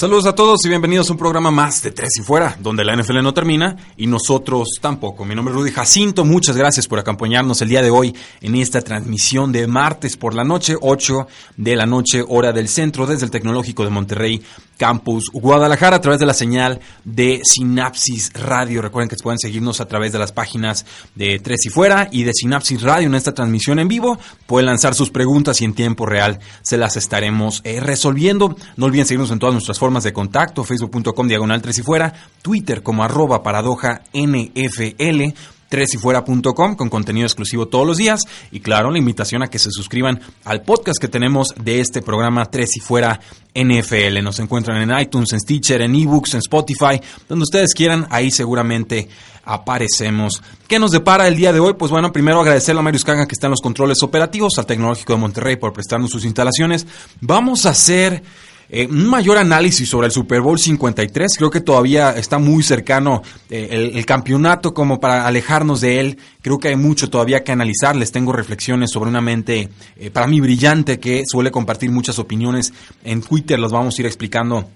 Saludos a todos y bienvenidos a un programa más de Tres y Fuera, donde la NFL no termina y nosotros tampoco. Mi nombre es Rudy Jacinto, muchas gracias por acompañarnos el día de hoy en esta transmisión de martes por la noche, 8 de la noche, hora del centro, desde el Tecnológico de Monterrey, Campus Guadalajara, a través de la señal de Sinapsis Radio. Recuerden que pueden seguirnos a través de las páginas de Tres y Fuera y de Sinapsis Radio en esta transmisión en vivo. Pueden lanzar sus preguntas y en tiempo real se las estaremos eh, resolviendo. No olviden seguirnos en todas nuestras formas de contacto, facebook.com diagonal 3 y fuera, Twitter como arroba paradoja NFL, 3 y fuera.com con contenido exclusivo todos los días y claro, la invitación a que se suscriban al podcast que tenemos de este programa 3 y fuera NFL. Nos encuentran en iTunes, en Stitcher, en eBooks, en Spotify, donde ustedes quieran, ahí seguramente aparecemos. ¿Qué nos depara el día de hoy? Pues bueno, primero agradecerle a Marius Caga que está en los controles operativos, al Tecnológico de Monterrey por prestarnos sus instalaciones. Vamos a hacer eh, un mayor análisis sobre el Super Bowl 53. Creo que todavía está muy cercano eh, el, campeonato como para alejarnos de él. Creo que hay mucho todavía que analizar. Les tengo reflexiones sobre una mente eh, para mí brillante que suele compartir muchas opiniones. En Twitter las vamos a ir explicando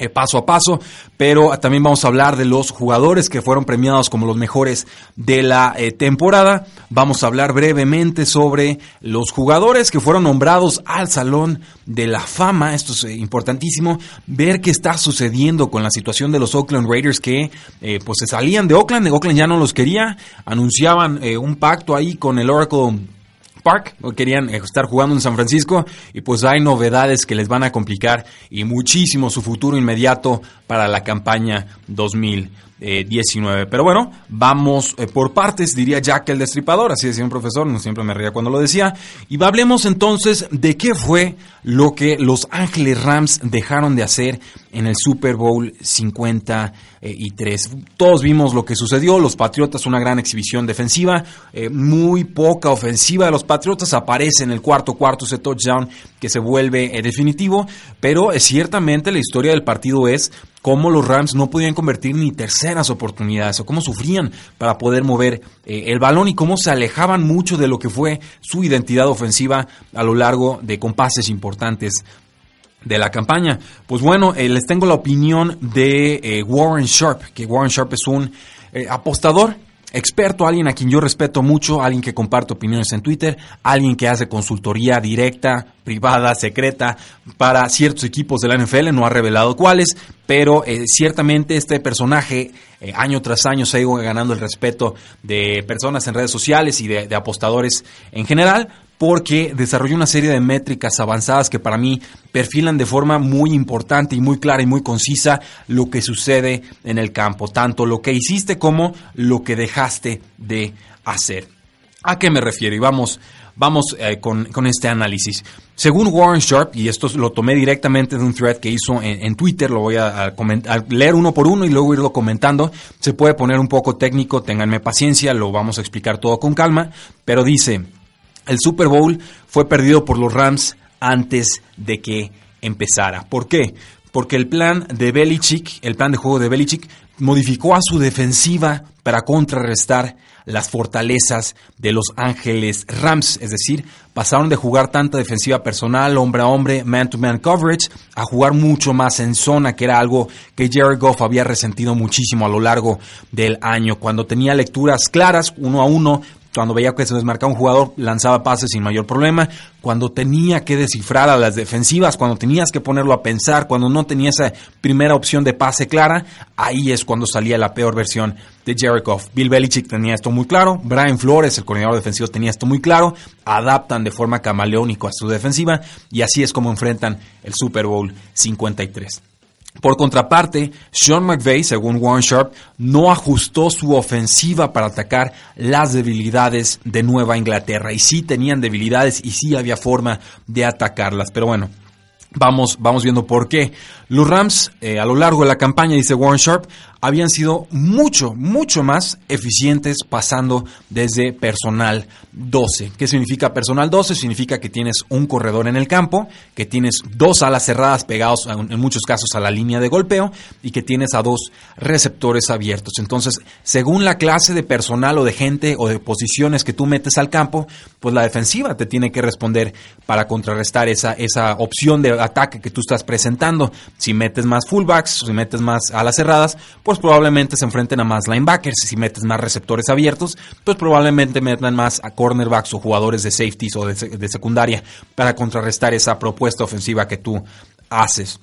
eh, paso a paso, pero también vamos a hablar de los jugadores que fueron premiados como los mejores de la eh, temporada. Vamos a hablar brevemente sobre los jugadores que fueron nombrados al Salón de la Fama. Esto es eh, importantísimo, ver qué está sucediendo con la situación de los Oakland Raiders que pues se salían de Oakland, de Oakland ya no los quería, anunciaban un pacto ahí con el Oracle Park, querían estar jugando en San Francisco y pues hay novedades que les van a complicar y muchísimo su futuro inmediato para la campaña 2019. Pero bueno, vamos eh, por partes, diría Jack el Destripador, así decía un profesor, no siempre me reía cuando lo decía. Y hablemos entonces de qué fue lo que los Ángeles Rams dejaron de hacer en el Super Bowl 53. Todos vimos lo que sucedió, los Patriotas una gran exhibición defensiva, eh, muy poca ofensiva de los Patriotas, aparece en el cuarto cuarto ese touchdown que se vuelve eh, definitivo, pero ciertamente la historia del partido es cómo los Rams no podían convertir ni terceras oportunidades o cómo sufrían para poder mover eh, el balón y cómo se alejaban mucho de lo que fue su identidad ofensiva a lo largo de compases importantes de la campaña. Pues bueno, eh, les tengo la opinión de eh, Warren Sharp, que Warren Sharp es un apostador experto, alguien a quien yo respeto mucho, alguien que comparte opiniones en Twitter, alguien que hace consultoría directa, privada, secreta para ciertos equipos de la NFL, no ha revelado cuáles, pero eh, ciertamente este personaje eh, año tras año se ha ido ganando el respeto de personas en redes sociales y de apostadores en general, porque desarrolló una serie de métricas avanzadas que para mí perfilan de forma muy importante y muy clara y muy concisa lo que sucede en el campo, tanto lo que hiciste como lo que dejaste de hacer. ¿A qué me refiero? Y vamos, vamos eh, con, este análisis. Según Warren Sharp, y esto lo tomé directamente de un thread que hizo en, Twitter, lo voy a, a, leer uno por uno y luego irlo comentando. Se puede poner un poco técnico, ténganme paciencia, lo vamos a explicar todo con calma, pero dice, el Super Bowl fue perdido por los Rams antes de que empezara. ¿Por qué? Porque el plan de Belichick, el plan de juego de Belichick, modificó a su defensiva para contrarrestar las fortalezas de Los Ángeles Rams. Es decir, pasaron de jugar tanta defensiva personal, hombre a hombre, man-to-man coverage, a jugar mucho más en zona, que era algo que Jared Goff había resentido muchísimo a lo largo del año. Cuando tenía lecturas claras, uno a uno, cuando veía que se desmarcaba un jugador, lanzaba pases sin mayor problema. Cuando tenía que descifrar a las defensivas, cuando tenías que ponerlo a pensar, cuando no tenía esa primera opción de pase clara, ahí es cuando salía la peor versión de Jericho. Bill Belichick tenía esto muy claro. Brian Flores, el coordinador defensivo, tenía esto muy claro. Adaptan de forma camaleónica a su defensiva y así es como enfrentan el Super Bowl 53. Por contraparte, Sean McVay, según Warren Sharp, no ajustó su ofensiva para atacar las debilidades de Nueva Inglaterra. Y sí tenían debilidades y sí había forma de atacarlas. Pero bueno, Vamos, vamos viendo por qué. Los Rams, eh, a lo largo de la campaña, dice Warren Sharp, habían sido mucho, mucho más eficientes pasando desde personal 12. ¿Qué significa personal 12? Significa que tienes un corredor en el campo, que tienes dos alas cerradas pegados en muchos casos a la línea de golpeo y que tienes a dos receptores abiertos. Entonces, según la clase de personal o de gente o de posiciones que tú metes al campo, pues la defensiva te tiene que responder para contrarrestar esa, esa opción de ataque que tú estás presentando. Si metes más fullbacks, si metes más alas cerradas, pues probablemente se enfrenten a más linebackers. Si metes más receptores abiertos, pues probablemente metan más a cornerbacks o jugadores de safeties o de, secundaria para contrarrestar esa propuesta ofensiva que tú haces.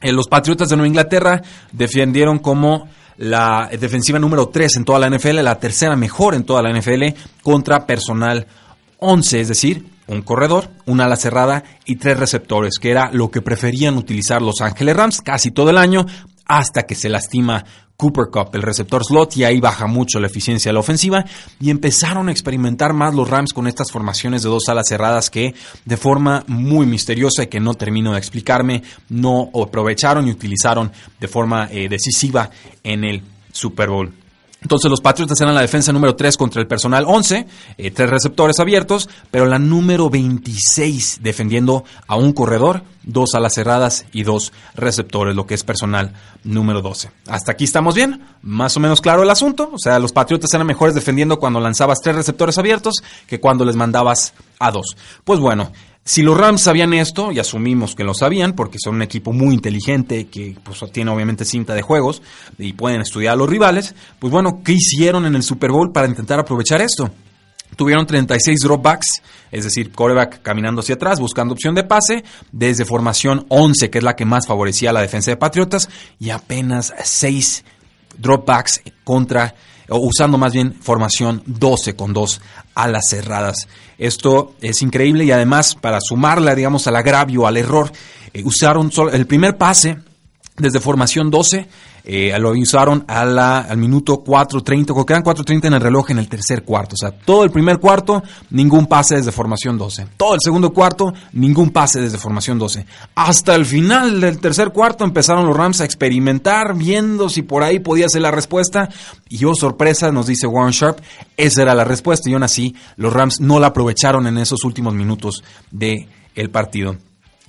Eh, los Patriotas de Nueva Inglaterra defendieron como la defensiva número 3 en toda la NFL, la tercera mejor en toda la NFL contra personal 11, es decir, un corredor, una ala cerrada y tres receptores, que era lo que preferían utilizar los Ángeles Rams casi todo el año hasta que se lastima Cooper Cup, el receptor slot, y ahí baja mucho la eficiencia de la ofensiva. Y empezaron a experimentar más los Rams con estas formaciones de dos alas cerradas que, de forma muy misteriosa y que no termino de explicarme, no aprovecharon y utilizaron de forma eh, decisiva en el Super Bowl. Entonces los Patriotas eran la defensa número 3 contra el personal 11, eh, tres receptores abiertos, pero la número 26 defendiendo a un corredor, dos alas cerradas y dos receptores, lo que es personal número 12. Hasta aquí estamos bien, más o menos claro el asunto, o sea, los Patriotas eran mejores defendiendo cuando lanzabas tres receptores abiertos que cuando les mandabas a dos. Pues bueno, si los Rams sabían esto, y asumimos que lo sabían, porque son un equipo muy inteligente, que pues, tiene obviamente cinta de juegos y pueden estudiar a los rivales, pues bueno, ¿qué hicieron en el Super Bowl para intentar aprovechar esto? Tuvieron 36 dropbacks, es decir, coreback caminando hacia atrás, buscando opción de pase, desde formación 11, que es la que más favorecía a la defensa de Patriotas, y apenas 6 dropbacks contra o usando más bien formación 12 con dos alas cerradas. Esto es increíble y además para sumarla, digamos, al agravio, al error, eh, usaron el primer pase desde formación 12 eh, lo usaron a la, al minuto 4.30, porque quedan 4.30 en el reloj en el tercer cuarto. O sea, todo el primer cuarto, ningún pase desde formación 12. Todo el segundo cuarto, ningún pase desde formación 12. Hasta el final del tercer cuarto empezaron los Rams a experimentar, viendo si por ahí podía ser la respuesta. Y oh, sorpresa, nos dice Warren Sharp, esa era la respuesta. Y aún así, los Rams no la aprovecharon en esos últimos minutos del el partido.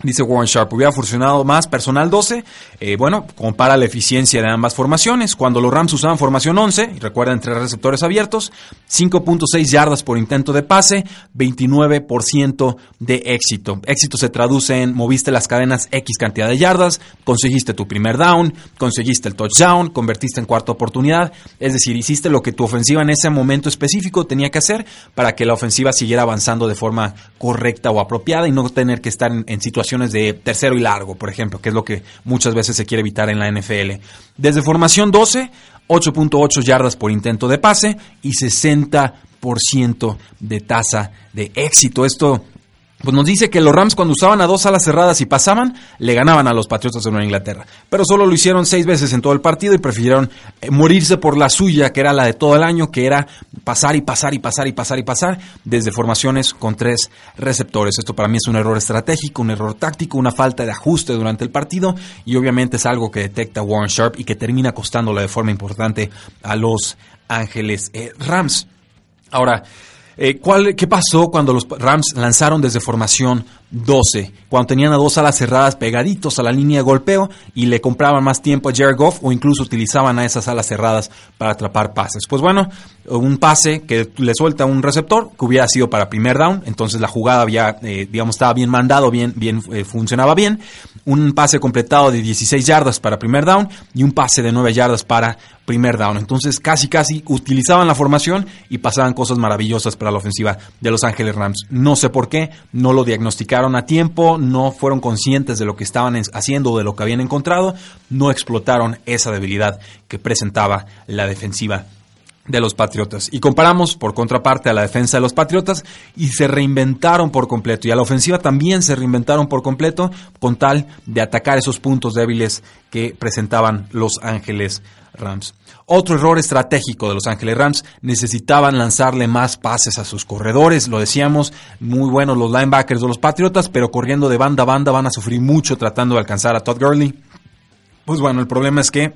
Dice Warren Sharp, hubiera funcionado más personal 12. Eh, bueno, compara la eficiencia de ambas formaciones. Cuando los Rams usaban formación 11, y recuerden tres receptores abiertos, 5.6 yardas por intento de pase, 29% de éxito. Éxito se traduce en moviste las cadenas X cantidad de yardas, conseguiste tu primer down, conseguiste el touchdown, convertiste en cuarta oportunidad. Es decir, hiciste lo que tu ofensiva en ese momento específico tenía que hacer para que la ofensiva siguiera avanzando de forma correcta o apropiada y no tener que estar en, en situaciones de tercero y largo, por ejemplo, que es lo que muchas veces se quiere evitar en la NFL. Desde formación 12, 8.8 yardas por intento de pase y 60% de tasa de éxito. Esto pues nos dice que los Rams cuando usaban a dos alas cerradas y pasaban, le ganaban a los Patriotas de Nueva Inglaterra. Pero solo lo hicieron seis veces en todo el partido y prefirieron eh, morirse por la suya, que era la de todo el año, que era pasar y pasar y pasar y pasar y pasar desde formaciones con tres receptores. Esto para mí es un error estratégico, un error táctico, una falta de ajuste durante el partido y obviamente es algo que detecta Warren Sharp y que termina costándole de forma importante a los Ángeles eh, Rams. Ahora, eh, ¿cuál, ¿Qué pasó cuando los Rams lanzaron desde formación 12? Cuando tenían a dos alas cerradas pegaditos a la línea de golpeo y le compraban más tiempo a Jared Goff o incluso utilizaban a esas alas cerradas para atrapar pases. Pues bueno, un pase que le suelta un receptor que hubiera sido para primer down, entonces la jugada había, eh, digamos, estaba bien mandado, bien, bien eh, funcionaba bien. Un pase completado de 16 yardas para primer down y un pase de 9 yardas para primer down. Entonces casi casi utilizaban la formación y pasaban cosas maravillosas para la ofensiva de Los Ángeles Rams. No sé por qué, no lo diagnosticaron a tiempo, no fueron conscientes de lo que estaban haciendo o de lo que habían encontrado, no explotaron esa debilidad que presentaba la defensiva de los Patriotas. Y comparamos por contraparte a la defensa de los Patriotas y se reinventaron por completo. Y a la ofensiva también se reinventaron por completo con tal de atacar esos puntos débiles que presentaban Los Ángeles Rams. Otro error estratégico de Los Ángeles Rams, necesitaban lanzarle más pases a sus corredores, lo decíamos, muy buenos los linebackers de los Patriotas, pero corriendo de banda a banda van a sufrir mucho tratando de alcanzar a Todd Gurley. Pues bueno, el problema es que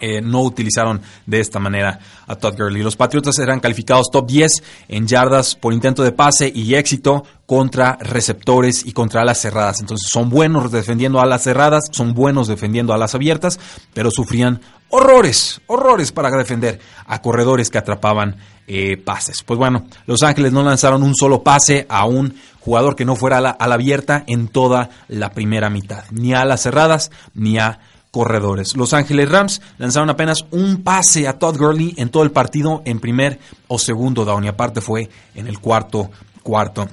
eh, no utilizaron de esta manera a Todd Gurley. Los Patriotas eran calificados top 10 en yardas por intento de pase y éxito contra receptores y contra alas cerradas. Entonces son buenos defendiendo alas cerradas, son buenos defendiendo alas abiertas, pero sufrían horrores, horrores para defender a corredores que atrapaban eh, pases. Pues bueno, Los Ángeles no lanzaron un solo pase a un jugador que no fuera a la, abierta en toda la primera mitad, ni a alas cerradas ni a corredores. Los Ángeles Rams lanzaron apenas un pase a Todd Gurley en todo el partido en primer o segundo down y aparte fue en el cuarto cuarto.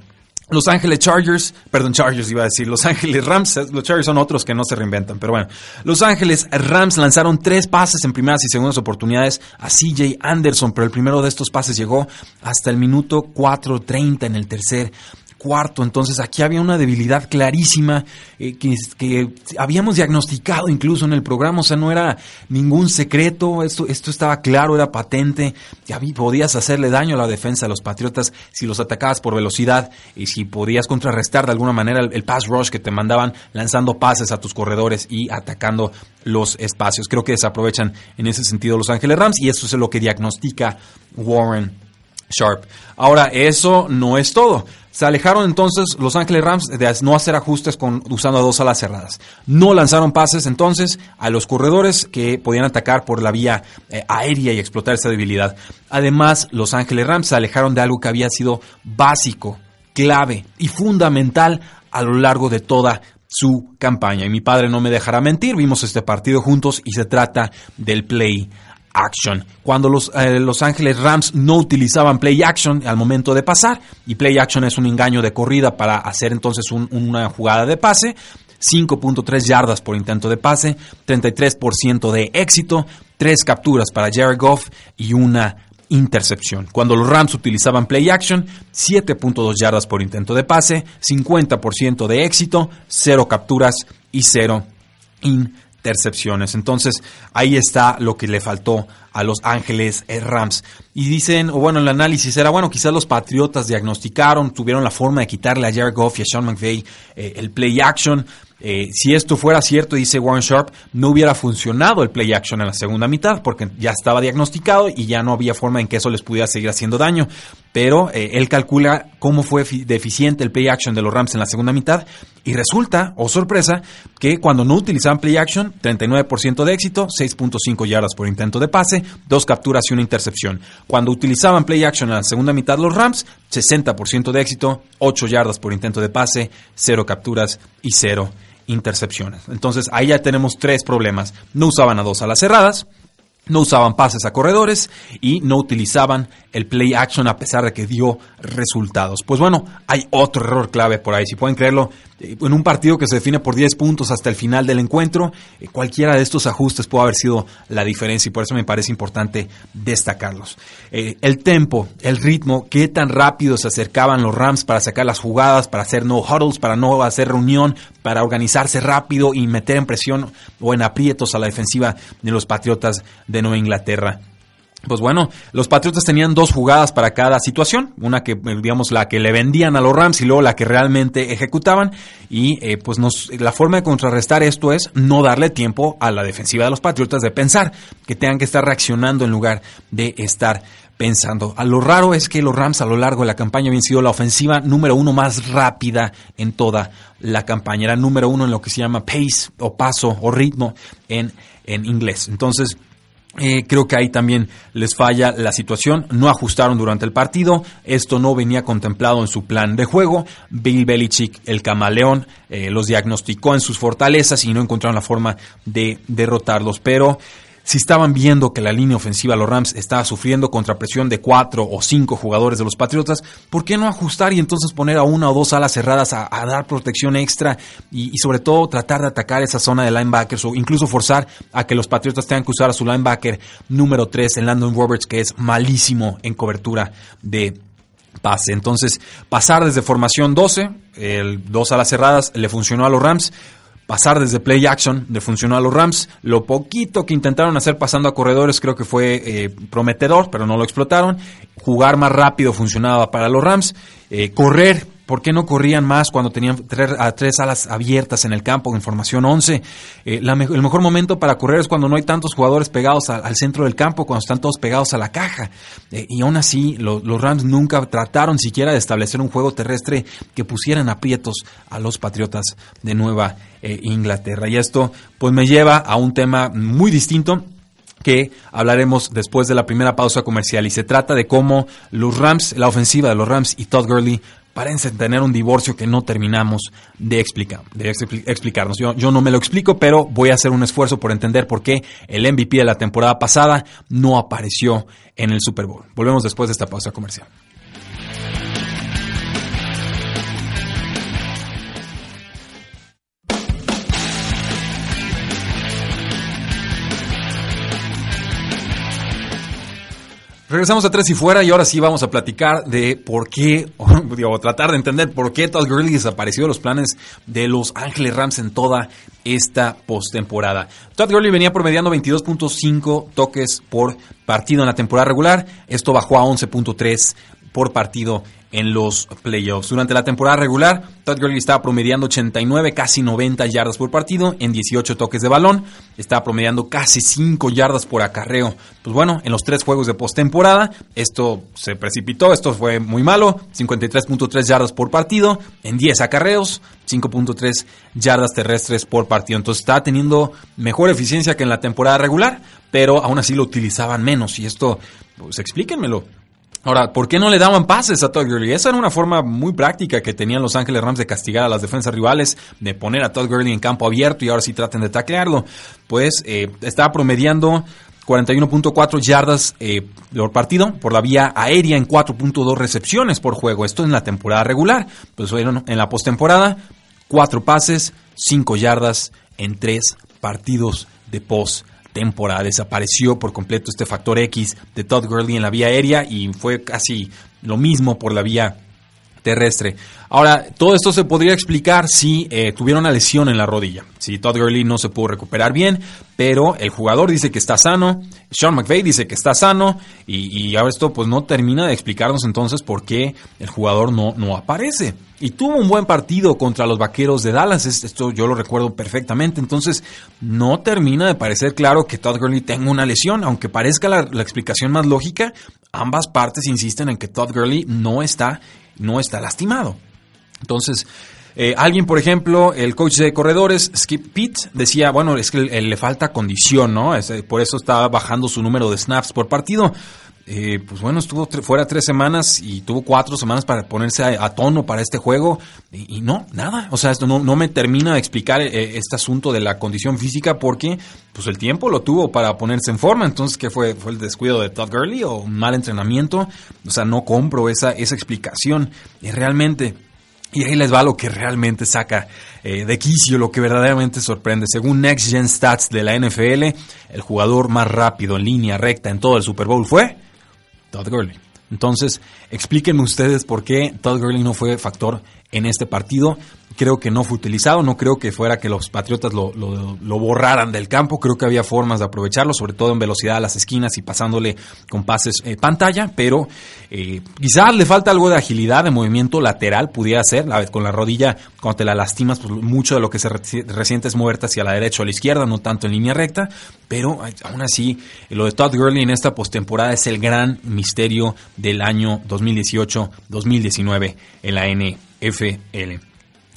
Los Ángeles Chargers, perdón, Chargers iba a decir, Los Ángeles Rams, los Chargers son otros que no se reinventan, pero bueno. Los Ángeles Rams lanzaron tres pases en primeras y segundas oportunidades a CJ Anderson, pero el primero de estos pases llegó hasta el minuto 4.30 en el tercer cuarto. Entonces aquí había una debilidad clarísima eh, que, habíamos diagnosticado incluso en el programa. O sea, no era ningún secreto. Esto, esto estaba claro, era patente. Ya podías hacerle daño a la defensa de los Patriotas si los atacabas por velocidad y si podías contrarrestar de alguna manera el, el pass rush que te mandaban lanzando pases a tus corredores y atacando los espacios. Creo que desaprovechan en ese sentido Los Ángeles Rams y eso es lo que diagnostica Warren Sharp. Ahora, eso no es todo. Se alejaron entonces Los Ángeles Rams de no hacer ajustes con, usando a dos alas cerradas. No lanzaron pases entonces a los corredores que podían atacar por la vía eh, aérea y explotar esa debilidad. Además, Los Ángeles Rams se alejaron de algo que había sido básico, clave y fundamental a lo largo de toda su campaña. Y mi padre no me dejará mentir, vimos este partido juntos y se trata del play action. Cuando los, eh, los Ángeles Rams no utilizaban play action al momento de pasar, y play action es un engaño de corrida para hacer entonces una jugada de pase, 5.3 yardas por intento de pase, 33% de éxito, 3 capturas para Jared Goff y una intercepción. Cuando los Rams utilizaban play action, 7.2 yardas por intento de pase, 50% de éxito, 0 capturas y 0 intercepción intercepciones. Entonces, ahí está lo que le faltó a los Ángeles Rams. Y dicen, o bueno, el análisis era, bueno, quizás los Patriotas diagnosticaron, tuvieron la forma de quitarle a Jared Goff y a Sean McVay eh, el play action. Eh, si esto fuera cierto, dice Warren Sharp, no hubiera funcionado el play action en la segunda mitad porque ya estaba diagnosticado y ya no había forma en que eso les pudiera seguir haciendo daño. Pero eh, él calcula cómo fue deficiente el play action de los Rams en la segunda mitad y resulta, o oh sorpresa, que cuando no utilizaban play action, 39% de éxito, 6.5 yardas por intento de pase, dos capturas y una intercepción. Cuando utilizaban play action en la segunda mitad los Rams, 60% de éxito, 8 yardas por intento de pase, 0 capturas y 0 intercepciones. Entonces ahí ya tenemos tres problemas. No usaban a dos alas cerradas, no usaban pases a corredores y no utilizaban el play action a pesar de que dio resultados. Pues bueno, hay otro error clave por ahí, si pueden creerlo, en un partido que se define por 10 puntos hasta el final del encuentro, eh, cualquiera de estos ajustes puede haber sido la diferencia y por eso me parece importante destacarlos. Eh, el tempo, el ritmo, qué tan rápido se acercaban los Rams para sacar las jugadas, para hacer no huddles, para no hacer reunión, para organizarse rápido y meter en presión o en aprietos a la defensiva de los Patriotas de Nueva Inglaterra. Pues bueno, los Patriotas tenían dos jugadas para cada situación, una que, eh, digamos, la que le vendían a los Rams y luego la que realmente ejecutaban. Y eh, pues nos, la forma de contrarrestar esto es no darle tiempo a la defensiva de los Patriotas de pensar, que tengan que estar reaccionando en lugar de estar pensando. A lo raro es que los Rams a lo largo de la campaña habían sido la ofensiva número uno más rápida en toda la campaña. Era número uno en lo que se llama pace o paso o ritmo en, en inglés. Entonces, eh, creo que ahí también les falla la situación. No ajustaron durante el partido. Esto no venía contemplado en su plan de juego. Bill Belichick, el camaleón, eh, los diagnosticó en sus fortalezas y no encontraron la forma de derrotarlos. Pero si estaban viendo que la línea ofensiva los Rams estaba sufriendo contra presión de cuatro o cinco jugadores de los Patriotas, ¿por qué no ajustar y entonces poner a una o dos alas cerradas a, dar protección extra y, sobre todo tratar de atacar esa zona de linebackers o incluso forzar a que los Patriotas tengan que usar a su linebacker número 3 en Landon Roberts, que es malísimo en cobertura de pase. Entonces, pasar desde formación 12, el dos alas cerradas, le funcionó a los Rams pasar desde play action le funcionó a los Rams. Lo poquito que intentaron hacer pasando a corredores creo que fue eh, prometedor, pero no lo explotaron. Jugar más rápido funcionaba para los Rams. Eh, correr ¿Por qué no corrían más cuando tenían tres, tres alas abiertas en el campo en formación 11? Eh, el mejor momento para correr es cuando no hay tantos jugadores pegados al centro del campo, cuando están todos pegados a la caja. Eh, y aún así, los Rams nunca trataron siquiera de establecer un juego terrestre que pusieran aprietos a los Patriotas de Nueva eh, Inglaterra. Y esto pues me lleva a un tema muy distinto que hablaremos después de la primera pausa comercial y se trata de cómo los Rams, la ofensiva de los Rams y Todd Gurley parecen tener un divorcio que no terminamos de, explicar, de explicarnos. Yo, yo no me lo explico, pero voy a hacer un esfuerzo por entender por qué el MVP de la temporada pasada no apareció en el Super Bowl. Volvemos después de esta pausa comercial. Regresamos a Tres y Fuera y ahora sí vamos a platicar de por qué, o, tratar de entender por qué Todd Gurley desapareció de los planes de los Ángeles Rams en toda esta postemporada. Todd Gurley venía promediando 22.5 toques por partido en la temporada regular, esto bajó a 11.3 por partido en los playoffs. Durante la temporada regular, Todd Gurley estaba promediando 89, casi 90 yardas por partido en 18 toques de balón. Estaba promediando casi 5 yardas por acarreo. Pues bueno, en los tres juegos de postemporada, esto se precipitó, esto fue muy malo. 53.3 yardas por partido en 10 acarreos, 5.3 yardas terrestres por partido. Entonces estaba teniendo mejor eficiencia que en la temporada regular, pero aún así lo utilizaban menos. Y esto, pues explíquenmelo. Ahora, ¿por qué no le daban pases a Todd Gurley? Esa era una forma muy práctica que tenían los Ángeles Rams de castigar a las defensas rivales, de poner a Todd Gurley en campo abierto y ahora sí traten de taclearlo. Pues eh, estaba promediando 41.4 yardas eh, por partido por la vía aérea en 4.2 recepciones por juego. Esto en la temporada regular. Pues bueno, en la postemporada, 4 pases, 5 yardas en 3 partidos de post temporada. Desapareció por completo este factor X de Todd Gurley en la vía aérea y fue casi lo mismo por la vía terrestre. Ahora, todo esto se podría explicar si eh, tuviera una lesión en la rodilla. Si Todd Gurley no se pudo recuperar bien, pero el jugador dice que está sano, Sean McVay dice que está sano, y, ahora esto pues no termina de explicarnos entonces por qué el jugador no, no aparece. Y tuvo un buen partido contra los vaqueros de Dallas, esto yo lo recuerdo perfectamente, entonces no termina de parecer claro que Todd Gurley tenga una lesión, aunque parezca la, la explicación más lógica, ambas partes insisten en que Todd Gurley no está no está lastimado. Entonces, eh, alguien, por ejemplo, el coach de corredores, Skip Pitt, decía, bueno, es que le falta condición, ¿no? Eh, por eso está bajando su número de snaps por partido. Eh, pues bueno, estuvo fuera tres semanas y tuvo cuatro semanas para ponerse a, tono para este juego y, no, nada. O sea, esto no, no me termina de explicar eh, este asunto de la condición física porque pues el tiempo lo tuvo para ponerse en forma. Entonces, ¿qué fue? ¿Fue el descuido de Todd Gurley o un mal entrenamiento? O sea, no compro esa, esa explicación. Y realmente... Y ahí les va lo que realmente saca eh, de quicio, lo que verdaderamente sorprende. Según Next Gen Stats de la NFL, el jugador más rápido en línea recta en todo el Super Bowl fue Todd Gurley. Entonces, explíquenme ustedes por qué Todd Gurley no fue factor en este partido. Creo que no fue utilizado, no creo que fuera que los Patriotas lo, borraran del campo, creo que había formas de aprovecharlo, sobre todo en velocidad a las esquinas y pasándole con pases eh, pantalla, pero eh, quizás le falta algo de agilidad, de movimiento lateral, pudiera ser, la, con la rodilla, cuando te la lastimas, pues mucho de lo que se resiente es muerta hacia la derecha o a la izquierda, no tanto en línea recta, pero aún así, lo de Todd Gurley en esta postemporada es el gran misterio del año 2018-2019 en la NFL.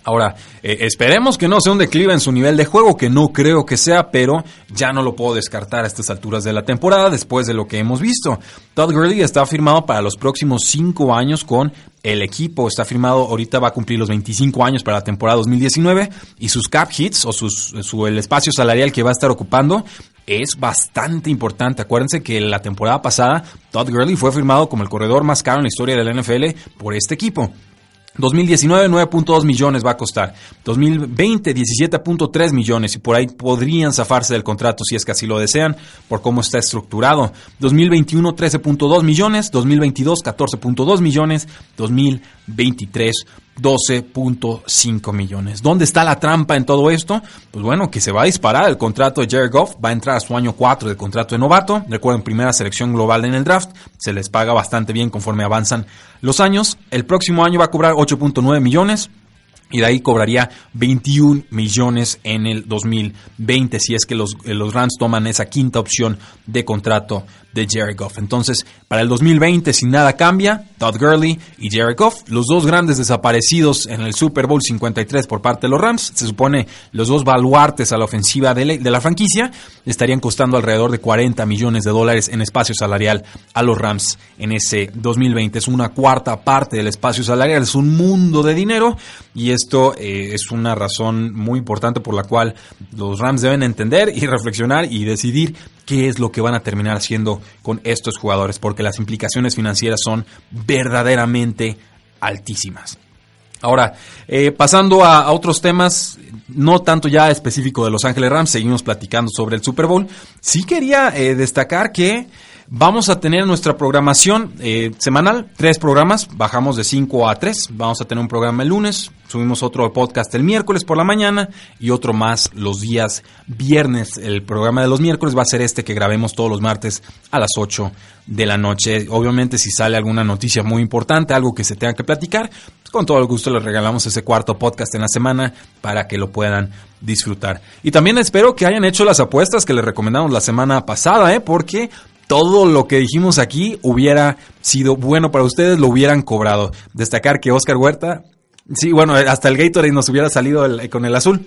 Ahora, eh, esperemos que no sea un declive en su nivel de juego, que no creo que sea, pero ya no lo puedo descartar a estas alturas de la temporada después de lo que hemos visto. Todd Gurley está firmado para los próximos cinco años con el equipo. Está firmado, ahorita va a cumplir los 25 años para la temporada 2019 y sus cap hits o su, el espacio salarial que va a estar ocupando es bastante importante. Acuérdense que la temporada pasada Todd Gurley fue firmado como el corredor más caro en la historia de la NFL por este equipo. 2019 9.2 millones va a costar. 2020 17.3 millones y por ahí podrían zafarse del contrato si es que así lo desean por cómo está estructurado. 2021 13.2 millones, 2022 14.2 millones, 2023 12.5 millones. ¿Dónde está la trampa en todo esto? Pues bueno, que se va a disparar el contrato de Jared Goff, va a entrar a su año 4 de contrato de novato. Recuerden, primera selección global en el draft, se les paga bastante bien conforme avanzan los años. El próximo año va a cobrar 8.9 millones. Y de ahí cobraría 21 millones en el 2020 si es que los, los Rams toman esa quinta opción de contrato de Jared Goff. Entonces, para el 2020, si nada cambia, Todd Gurley y Jared Goff, los dos grandes desaparecidos en el Super Bowl 53 por parte de los Rams, se supone los dos baluartes a la ofensiva de, la franquicia, estarían costando alrededor de 40 millones de dólares en espacio salarial a los Rams en ese 2020. Es una cuarta parte del espacio salarial, es un mundo de dinero y esto eh, es una razón muy importante por la cual los Rams deben entender y reflexionar y decidir qué es lo que van a terminar haciendo con estos jugadores, porque las implicaciones financieras son verdaderamente altísimas. Ahora, eh, pasando a, otros temas, no tanto ya específico de Los Ángeles Rams, seguimos platicando sobre el Super Bowl. Sí quería eh, destacar que Vamos a tener nuestra programación eh, semanal, tres programas, bajamos de cinco a tres. Vamos a tener un programa el lunes, subimos otro podcast el miércoles por la mañana y otro más los días viernes. El programa de los miércoles va a ser este que grabemos todos los martes a las 8 de la noche. Obviamente si sale alguna noticia muy importante, algo que se tenga que platicar, con todo el gusto les regalamos ese cuarto podcast en la semana para que lo puedan disfrutar. Y también espero que hayan hecho las apuestas que les recomendamos la semana pasada, ¿eh? porque todo lo que dijimos aquí hubiera sido bueno para ustedes, lo hubieran cobrado. Destacar que Oscar Huerta, sí, bueno, hasta el Gatorade nos hubiera salido con el azul.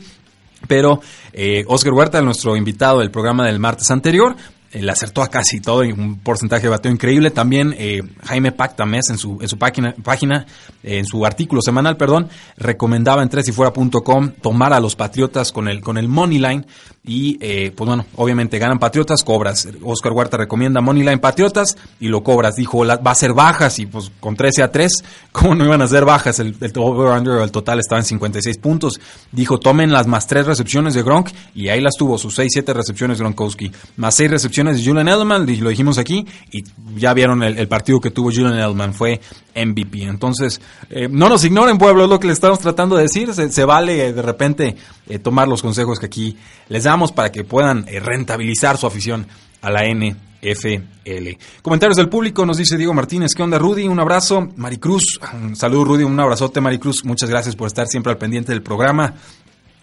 Pero eh, Oscar Huerta, nuestro invitado del programa del martes anterior, le acertó a casi todo y un porcentaje de bateo increíble. También eh, Jaime Pactamés en su, en su página, página en su artículo semanal, perdón, recomendaba en tresifuera.com tomar a los Patriotas con el, con el Money Line y eh, pues bueno, obviamente ganan Patriotas, cobras. Oscar Huerta recomienda Moneyline Patriotas y lo cobras. Dijo, va a ser bajas y pues con 13 a 3, ¿cómo no iban a ser bajas? El, el el total estaba en 56 puntos. Dijo, tomen las más 3 recepciones de Gronk y ahí las tuvo, sus 6-7 recepciones Gronkowski, más 6 recepciones de Julian Edelman, lo dijimos aquí y ya vieron el, partido que tuvo Julian Edelman, fue MVP. Entonces, eh, no nos ignoren, pueblo, lo que le estamos tratando de decir. Se, vale de repente eh, tomar los consejos que aquí les damos para que puedan eh, rentabilizar su afición a la NFL. Comentarios del público, nos dice Diego Martínez, ¿qué onda Rudy? Un abrazo. Maricruz, un saludo Rudy, un abrazote Maricruz, muchas gracias por estar siempre al pendiente del programa.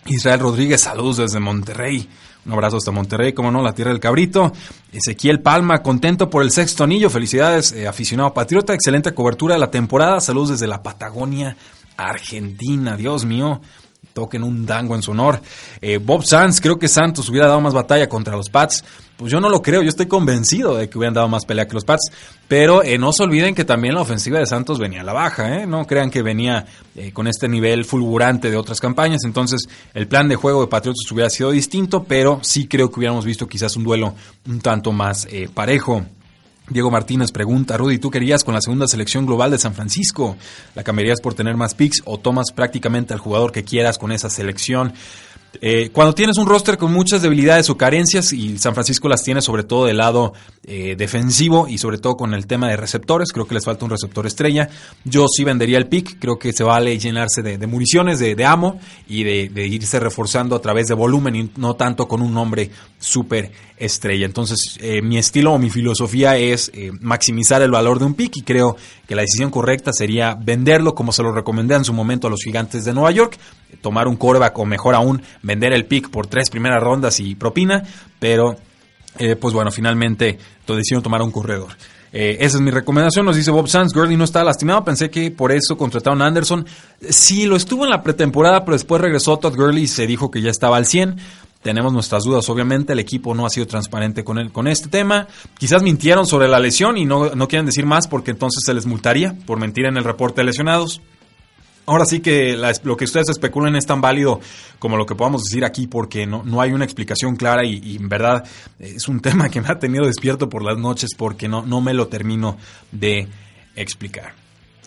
Israel Rodríguez, saludos desde Monterrey. Un abrazo hasta Monterrey, como no, la tierra del cabrito. Ezequiel Palma, contento por el sexto anillo. Felicidades, eh, aficionado patriota. Excelente cobertura de la temporada. Saludos desde la Patagonia, Argentina. Dios mío toquen un dango en su honor. Eh, Bob Sanz, creo que Santos hubiera dado más batalla contra los Pats. Pues yo no lo creo, yo estoy convencido de que hubieran dado más pelea que los Pats. Pero eh, no se olviden que también la ofensiva de Santos venía a la baja, ¿eh? No crean que venía eh, con este nivel fulgurante de otras campañas. Entonces, el plan de juego de Patriotas hubiera sido distinto, pero sí creo que hubiéramos visto quizás un duelo un tanto más parejo. Diego Martínez pregunta, Rudy, ¿tú querías con la segunda selección global de San Francisco? ¿La cambiarías por tener más picks o tomas prácticamente al jugador que quieras con esa selección? Eh, cuando tienes un roster con muchas debilidades o carencias, y San Francisco las tiene sobre todo del lado eh, defensivo y sobre todo con el tema de receptores, creo que les falta un receptor estrella. Yo sí vendería el pick, creo que se vale llenarse de, municiones, de, amo y de, irse reforzando a través de volumen y no tanto con un nombre súper estrella. Entonces, eh, mi estilo o mi filosofía es maximizar el valor de un pick y creo que la decisión correcta sería venderlo como se lo recomendé en su momento a los gigantes de Nueva York, tomar un coreback o mejor aún vender el pick por tres primeras rondas y propina, pero eh, pues bueno, finalmente decidieron tomar un corredor. Eh, esa es mi recomendación, nos dice Bob Sands. Gurley no está lastimado, pensé que por eso contrataron a Anderson. Sí, lo estuvo en la pretemporada, pero después regresó Todd Gurley y se dijo que ya estaba al 100. Tenemos nuestras dudas, obviamente, el equipo no ha sido transparente con, el, con este tema. Quizás mintieron sobre la lesión y no, no quieren decir más porque entonces se les multaría por mentir en el reporte de lesionados. Ahora sí que lo que ustedes especulan es tan válido como lo que podamos decir aquí porque no, no hay una explicación clara y, en verdad es un tema que me ha tenido despierto por las noches porque no, no me lo termino de explicar.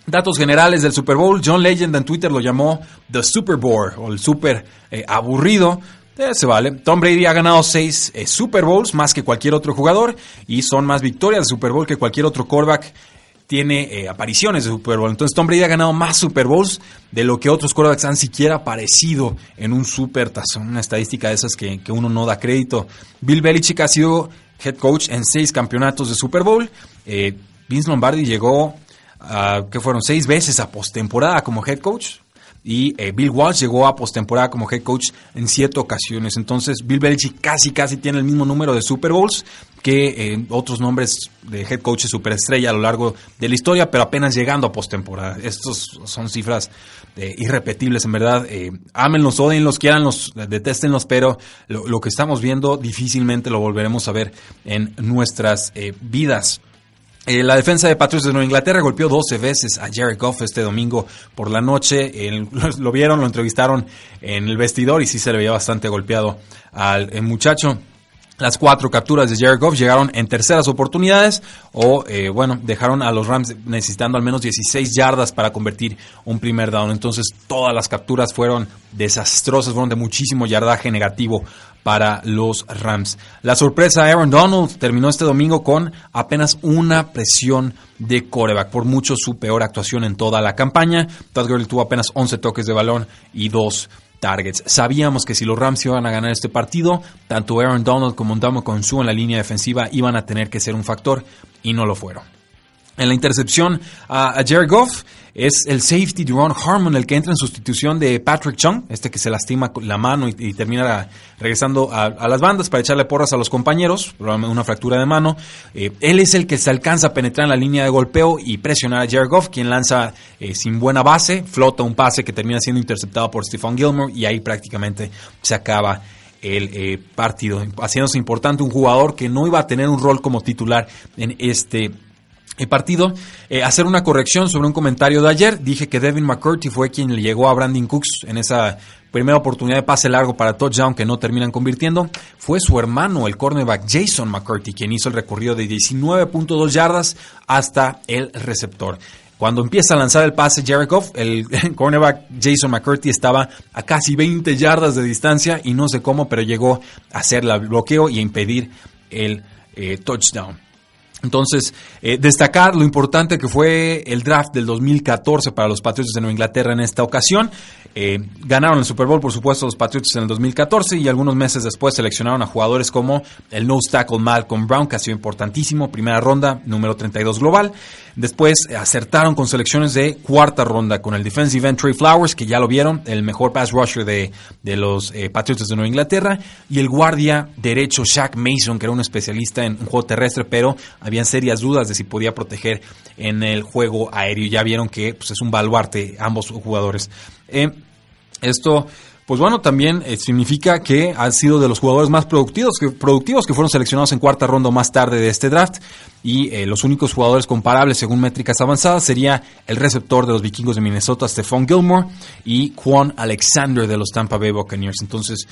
Datos generales del Super Bowl. John Legend en Twitter lo llamó The Super Bowl o el Super eh, aburrido. Eh, se vale. Tom Brady ha ganado seis eh, Super Bowls más que cualquier otro jugador y son más victorias de Super Bowl que cualquier otro quarterback tiene eh, apariciones de Super Bowl. Entonces Tom Brady ha ganado más Super Bowls de lo que otros quarterbacks han siquiera aparecido en un Super Tazón. Una estadística de esas que, uno no da crédito. Bill Belichick ha sido head coach en seis campeonatos de Super Bowl. Vince Lombardi llegó, a, que fueron seis veces a postemporada como head coach. Y eh, Bill Walsh llegó a postemporada como head coach en siete ocasiones. Entonces, Bill Belichick casi, casi tiene el mismo número de Super Bowls que eh, otros nombres de head coaches superestrella a lo largo de la historia, pero apenas llegando a postemporada. Estos son cifras eh, irrepetibles, en verdad. Eh, ámenlos, odienlos, quieranlos, detéstenlos, pero lo, lo, que estamos viendo difícilmente lo volveremos a ver en nuestras vidas. Eh, la defensa de Patriots de Nueva Inglaterra golpeó 12 veces a Jared Goff este domingo por la noche. lo, vieron, lo entrevistaron en el vestidor y sí se le veía bastante golpeado al muchacho. Las cuatro capturas de Jared Goff llegaron en terceras oportunidades o, eh, bueno, dejaron a los Rams necesitando al menos 16 yardas para convertir un primer down. Entonces, todas las capturas fueron desastrosas, fueron de muchísimo yardaje negativo para los Rams. La sorpresa, Aaron Donald terminó este domingo con apenas una presión de coreback, por mucho su peor actuación en toda la campaña. Todd Gurley tuvo apenas 11 toques de balón y dos targets. Sabíamos que si los Rams iban a ganar este partido, tanto Aaron Donald como Ndamo Konsu en la línea defensiva iban a tener que ser un factor y no lo fueron. En la intercepción a, Jared Goff es el safety Ron Harmon el que entra en sustitución de Patrick Chung, este que se lastima la mano y, termina regresando a, las bandas para echarle porras a los compañeros, probablemente una fractura de mano. Eh, él es el que se alcanza a penetrar en la línea de golpeo y presionar a Jared Goff, quien lanza eh, sin buena base, flota un pase que termina siendo interceptado por Stephon Gilmore y ahí prácticamente se acaba el eh, partido, haciéndose importante un jugador que no iba a tener un rol como titular en este el partido, eh, hacer una corrección sobre un comentario de ayer. Dije que Devin McCurdy fue quien le llegó a Brandon Cooks en esa primera oportunidad de pase largo para touchdown que no terminan convirtiendo. Fue su hermano, el cornerback Jason McCurdy, quien hizo el recorrido de 19.2 yardas hasta el receptor. Cuando empieza a lanzar el pase Goff, el cornerback Jason McCurdy estaba a casi 20 yardas de distancia y no sé cómo, pero llegó a hacer el bloqueo y a impedir el eh, touchdown. Entonces, eh, destacar lo importante que fue el draft del 2014 para los Patriots de Nueva Inglaterra en esta ocasión. Eh, ganaron el Super Bowl, por supuesto, los Patriots en el 2014 y algunos meses después seleccionaron a jugadores como el nose tackle Malcolm Brown, que ha sido importantísimo, primera ronda, número 32 global. Después eh, acertaron con selecciones de cuarta ronda con el defensive end Trey Flowers, que ya lo vieron, el mejor pass rusher de, de los eh, Patriots de Nueva Inglaterra, y el guardia derecho Shaq Mason, que era un especialista en un juego terrestre, pero habían serias dudas de si podía proteger en el juego aéreo. Ya vieron que pues, es un baluarte ambos jugadores. Eh, esto, pues bueno, también eh, significa que ha sido de los jugadores más productivos que, productivos que fueron seleccionados en cuarta ronda más tarde de este draft. Y eh, los únicos jugadores comparables según métricas avanzadas sería el receptor de los vikingos de Minnesota, Stephon Gilmore, y Juan Alexander de los Tampa Bay Buccaneers. Entonces,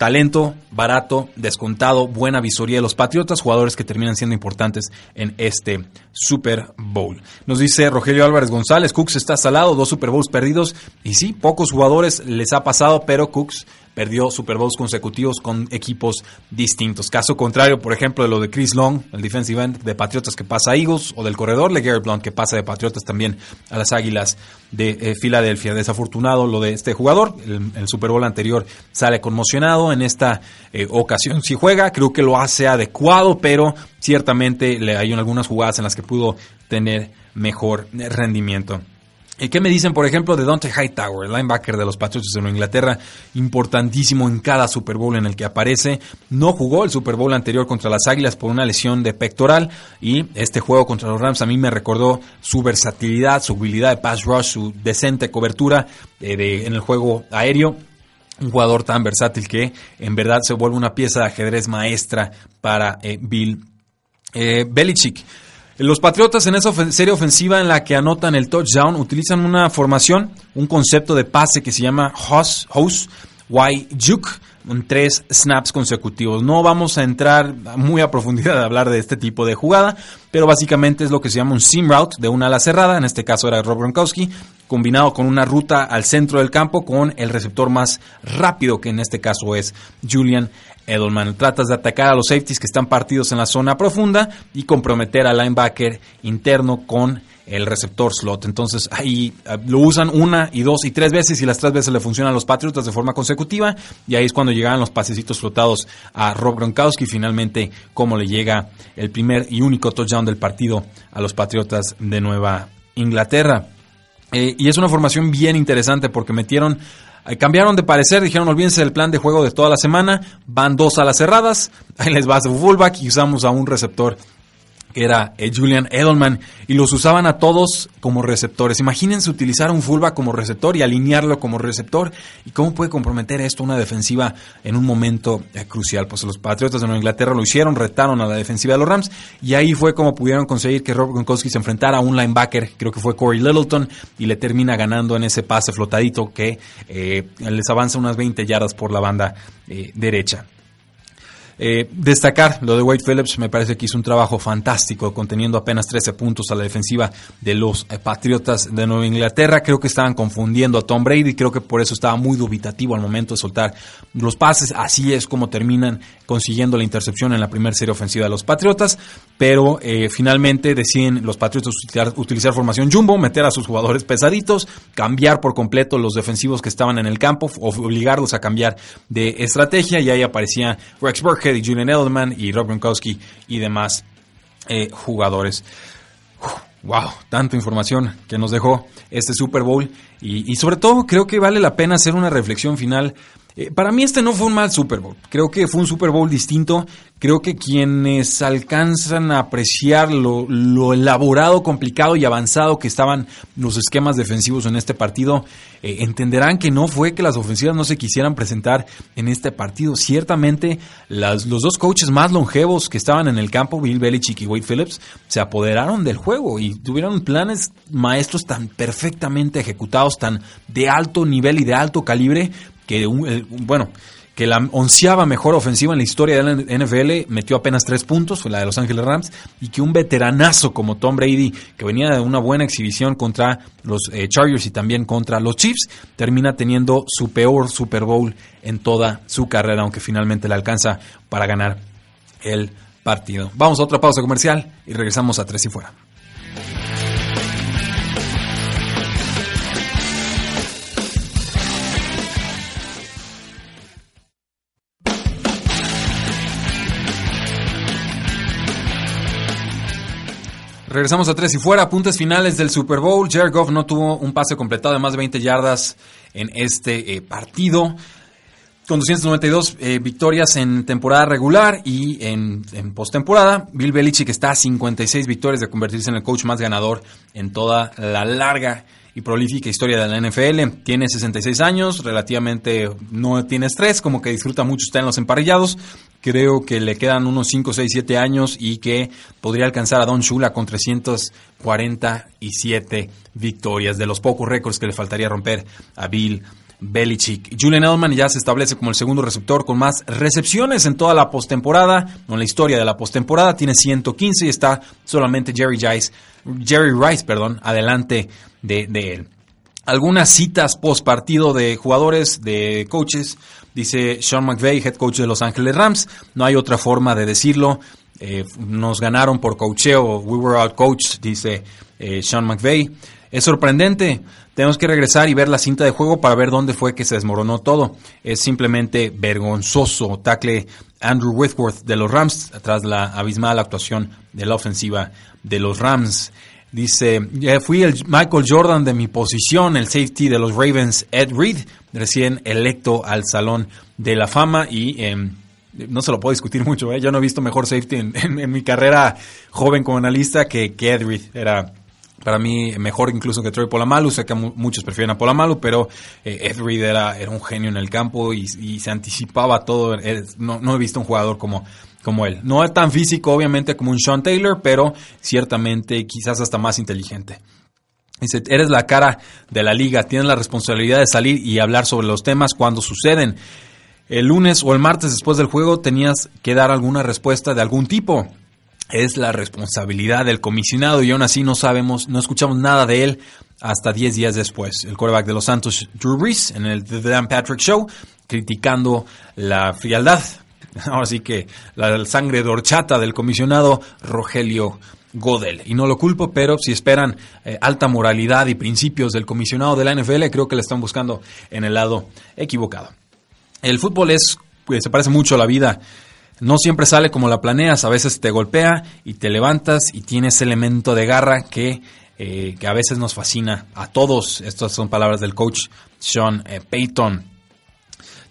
talento, barato, descontado, buena visoría de los Patriotas, jugadores que terminan siendo importantes en este Super Bowl. Nos dice Rogelio Álvarez González, Cooks está salado, dos Super Bowls perdidos, y sí, pocos jugadores les ha pasado, pero Cooks perdió Super Bowls consecutivos con equipos distintos. Caso contrario, por ejemplo, de lo de Chris Long, el defensive end de Patriotas que pasa a Eagles, o del corredor LeGarrette Blount que pasa de Patriotas también a las Águilas de eh, Filadelfia. Desafortunado lo de este jugador, el, Super Bowl anterior sale conmocionado, en esta eh, ocasión si juega, creo que lo hace adecuado, pero ciertamente le hay algunas jugadas en las que pudo tener mejor rendimiento. ¿Qué me dicen, por ejemplo, de Dante Hightower, el linebacker de los Patriots de Inglaterra, importantísimo en cada Super Bowl en el que aparece? No jugó el Super Bowl anterior contra las Águilas por una lesión de pectoral y este juego contra los Rams a mí me recordó su versatilidad, su habilidad de pass rush, su decente cobertura eh, en el juego aéreo un jugador tan versátil que en verdad se vuelve una pieza de ajedrez maestra para eh, Bill eh, Belichick. Los Patriotas en esa serie ofensiva en la que anotan el touchdown utilizan una formación, un concepto de pase que se llama House, House Y Juke en tres snaps consecutivos. No vamos a entrar muy a profundidad a hablar de este tipo de jugada, pero básicamente es lo que se llama un sim route de una ala cerrada, en este caso era Rob Gronkowski, combinado con una ruta al centro del campo con el receptor más rápido, que en este caso es Julian Edelman. Tratas de atacar a los safeties que están partidos en la zona profunda y comprometer al linebacker interno con el receptor slot. Entonces ahí eh, lo usan una y dos y tres veces y las tres veces le funcionan a los Patriotas de forma consecutiva y ahí es cuando llegan los pasecitos flotados a Rob Gronkowski finalmente como le llega el primer y único touchdown del partido a los Patriotas de Nueva Inglaterra. Eh, y es una formación bien interesante porque metieron cambiaron de parecer, dijeron olvídense del plan de juego de toda la semana, van dos a las cerradas, ahí les va a fullback y usamos a un receptor que era eh, Julian Edelman, y los usaban a todos como receptores. Imagínense utilizar un fullback como receptor y alinearlo como receptor, y cómo puede comprometer esto una defensiva en un momento eh, crucial. Pues los Patriotas de Nueva Inglaterra lo hicieron, retaron a la defensiva de los Rams, y ahí fue como pudieron conseguir que Rob Gronkowski se enfrentara a un linebacker, creo que fue Corey Littleton, y le termina ganando en ese pase flotadito que eh, les avanza unas 20 yardas por la banda derecha. Eh, destacar lo de Wade Phillips, me parece que hizo un trabajo fantástico, conteniendo apenas 13 puntos a la defensiva de los eh, Patriotas de Nueva Inglaterra. Creo que estaban confundiendo a Tom Brady, creo que por eso estaba muy dubitativo al momento de soltar los pases. Así es como terminan consiguiendo la intercepción en la primera serie ofensiva de los Patriotas, pero eh, finalmente deciden los Patriotas utilizar, formación jumbo, meter a sus jugadores pesaditos, cambiar por completo los defensivos que estaban en el campo, obligarlos a cambiar de estrategia y ahí aparecía Rex Burkhead y Julian Edelman y Rob Gronkowski y demás eh, jugadores. wow, tanta información que nos dejó este Super Bowl y, sobre todo creo que vale la pena hacer una reflexión final. Eh, para mí este no fue un mal Super Bowl, creo que fue un Super Bowl distinto Creo que quienes alcanzan a apreciar lo, elaborado, complicado y avanzado que estaban los esquemas defensivos en este partido, eh, entenderán que no fue que las ofensivas no se quisieran presentar en este partido. Ciertamente, los dos coaches más longevos que estaban en el campo, Bill Belichick y Wade Phillips, se apoderaron del juego y tuvieron planes maestros tan perfectamente ejecutados, tan de alto nivel y de alto calibre, que, bueno, que la onceava mejor ofensiva en la historia de la NFL metió apenas tres puntos, fue la de Los Ángeles Rams, y que un veteranazo como Tom Brady, que venía de una buena exhibición contra los eh, Chargers y también contra los Chiefs, termina teniendo su peor Super Bowl en toda su carrera, aunque finalmente le alcanza para ganar el partido. Vamos a otra pausa comercial y regresamos a Tres y Fuera. Regresamos a tres y fuera, apuntes finales del Super Bowl. Jared Goff no tuvo un pase completado de más de 20 yardas en este eh, partido. Con 292 eh, victorias en temporada regular y en, en postemporada. Bill Belichick está a 56 victorias de convertirse en el coach más ganador en toda la larga y prolífica historia de la NFL. Tiene 66 años, relativamente no tiene estrés, como que disfruta mucho estar en los emparrillados. Creo que le quedan unos 5, 6, 7 años y que podría alcanzar a Don Shula con 347 victorias, de los pocos récords que le faltaría romper a Bill Belichick. Julian Edelman ya se establece como el segundo receptor con más recepciones en toda la postemporada, en la historia de la postemporada, tiene 115 y está solamente Jerry Rice, Jerry Rice, perdón, adelante de, él. Algunas citas post partido de jugadores, de coaches, dice Sean McVay, head coach de Los Ángeles Rams. No hay otra forma de decirlo. Eh, nos ganaron por coacheo. We were out coached, dice eh, Sean McVay. Es sorprendente. Tenemos que regresar y ver la cinta de juego para ver dónde fue que se desmoronó todo. Es simplemente vergonzoso. Tackle Andrew Whitworth de los Rams tras la abismal actuación de la ofensiva de los Rams. Dice, fui el Michael Jordan de mi posición, el safety de los Ravens, Ed Reed, recién electo al Salón de la Fama y em, no se lo puedo discutir mucho, ¿eh? yo no he visto mejor safety en, mi carrera joven como analista que Ed Reed. Era para mí mejor incluso que Troy Polamalu, sé que muchos prefieren a Polamalu, pero eh, Ed Reed era, era, un genio en el campo y, se anticipaba todo, no, no, he visto un jugador como, como él. No es tan físico obviamente como un Sean Taylor, pero ciertamente quizás hasta más inteligente. Dice, eres la cara de la liga, tienes la responsabilidad de salir y hablar sobre los temas cuando suceden. El lunes o el martes después del juego tenías que dar alguna respuesta de algún tipo es la responsabilidad del comisionado y aún así no sabemos, no escuchamos nada de él hasta 10 días después. El quarterback de los Santos, Drew Brees, en el The Dan Patrick Show, criticando la frialdad, ahora sí que la sangre de horchata del comisionado Rogelio Godel. Y no lo culpo, pero si esperan eh, alta moralidad y principios del comisionado de la NFL, creo que le están buscando en el lado equivocado. El fútbol es, pues, se parece mucho a la vida no siempre sale como la planeas, a veces te golpea y te levantas y tienes elemento de garra que, eh, que a veces nos fascina a todos. Estas son palabras del coach Sean eh, Payton.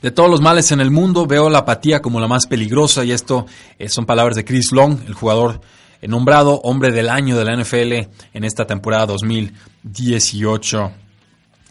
De todos los males en el mundo, veo la apatía como la más peligrosa y esto eh, son palabras de Chris Long, el jugador nombrado hombre del año de la NFL en esta temporada 2018.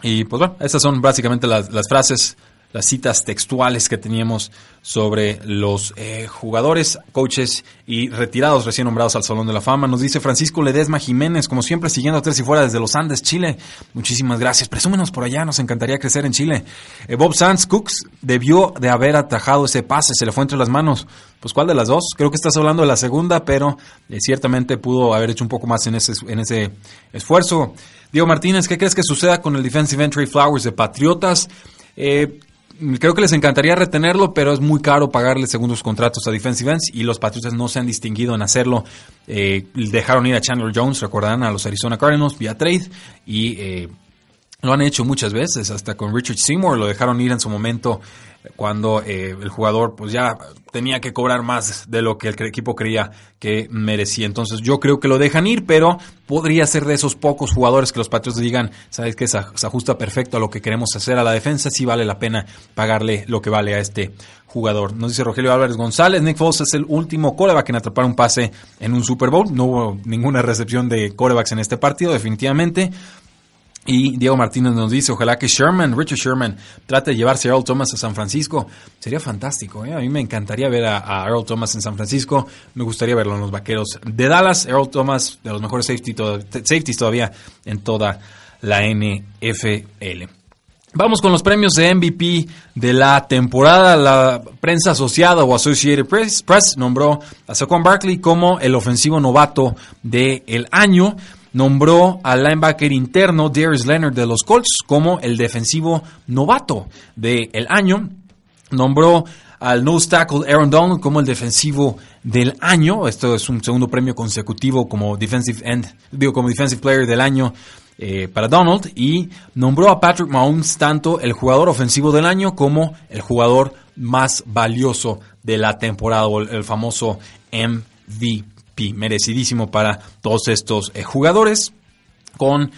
Y pues bueno, estas son básicamente las, las frases las citas textuales que teníamos sobre los eh, jugadores, coaches y retirados recién nombrados al Salón de la Fama. Nos dice Francisco Ledesma Jiménez, como siempre, siguiendo a Tres y Fuera desde los Andes, Chile. Muchísimas gracias. Presúmenos por allá, nos encantaría crecer en Chile. Eh, Bob Sands Cooks debió de haber atajado ese pase, se le fue entre las manos. Pues, ¿cuál de las dos? Creo que estás hablando de la segunda, pero eh, ciertamente pudo haber hecho un poco más en ese, en ese esfuerzo. Diego Martínez, ¿qué crees que suceda con el Defensive Entry Flowers de Patriotas? Eh, creo que les encantaría retenerlo, pero es muy caro pagarle segundos contratos a defensive ends y los Patriots no se han distinguido en hacerlo. Eh, dejaron ir a Chandler Jones, recordarán, a los Arizona Cardinals vía trade y eh, lo han hecho muchas veces, hasta con Richard Seymour lo dejaron ir en su momento cuando eh, el jugador pues ya tenía que cobrar más de lo que el equipo creía que merecía. Entonces yo creo que lo dejan ir, pero podría ser de esos pocos jugadores que los Patriots digan, sabes que se, ajusta perfecto a lo que queremos hacer a la defensa, si vale la pena pagarle lo que vale a este jugador. Nos dice Rogelio Álvarez González, Nick Foles es el último coreback en atrapar un pase en un Super Bowl. No hubo ninguna recepción de corebacks en este partido, definitivamente. Y Diego Martínez nos dice, ojalá que Sherman, Richard Sherman, trate de llevarse a Earl Thomas a San Francisco. Sería fantástico, ¿eh? A mí me encantaría ver a, Earl Thomas en San Francisco. Me gustaría verlo en los Vaqueros de Dallas. Earl Thomas, de los mejores safeties todavía en toda la NFL. Vamos con los premios de MVP de la temporada. La prensa asociada o Associated Press, nombró a Saquon Barkley como el ofensivo novato del año nombró al linebacker interno Darius Leonard de los Colts como el defensivo novato del año. Nombró al nose tackle Aaron Donald como el defensivo del año. Esto es un segundo premio consecutivo como defensive end, digo como defensive player del año eh, para Donald y nombró a Patrick Mahomes tanto el jugador ofensivo del año como el jugador más valioso de la temporada, el famoso MVP merecidísimo para todos estos eh, jugadores. Con